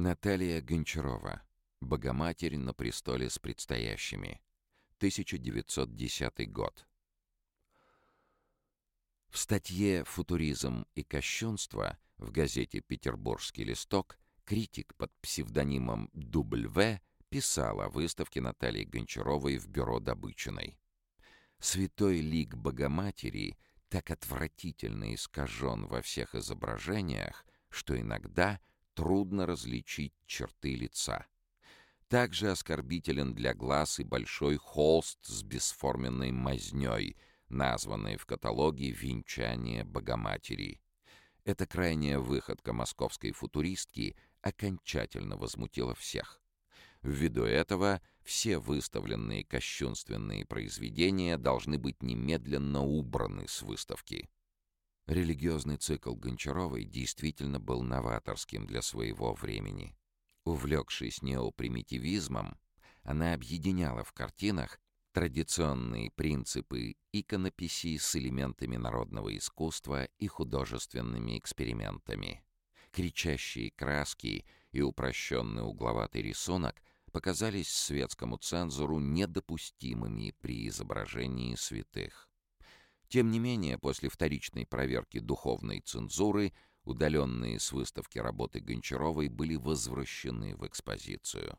Наталья Гончарова. Богоматерь на престоле с предстоящими. 1910 год. В статье «Футуризм и кощунство» в газете «Петербургский листок» критик под псевдонимом Дубль В писал о выставке Натальи Гончаровой в бюро Добычиной. Святой лик Богоматери так отвратительно искажен во всех изображениях, что иногда трудно различить черты лица. Также оскорбителен для глаз и большой холст с бесформенной мазнёй, названный в каталоге «Венчание Богоматери». Эта крайняя выходка московской футуристки окончательно возмутила всех. Ввиду этого все выставленные кощунственные произведения должны быть немедленно убраны с выставки. Религиозный цикл Гончаровой действительно был новаторским для своего времени. Увлекшись неопримитивизмом, она объединяла в картинах традиционные принципы иконописи с элементами народного искусства и художественными экспериментами. Кричащие краски и упрощенный угловатый рисунок показались светскому цензору недопустимыми при изображении святых. Тем не менее, после вторичной проверки духовной цензуры удаленные с выставки работы Гончаровой были возвращены в экспозицию.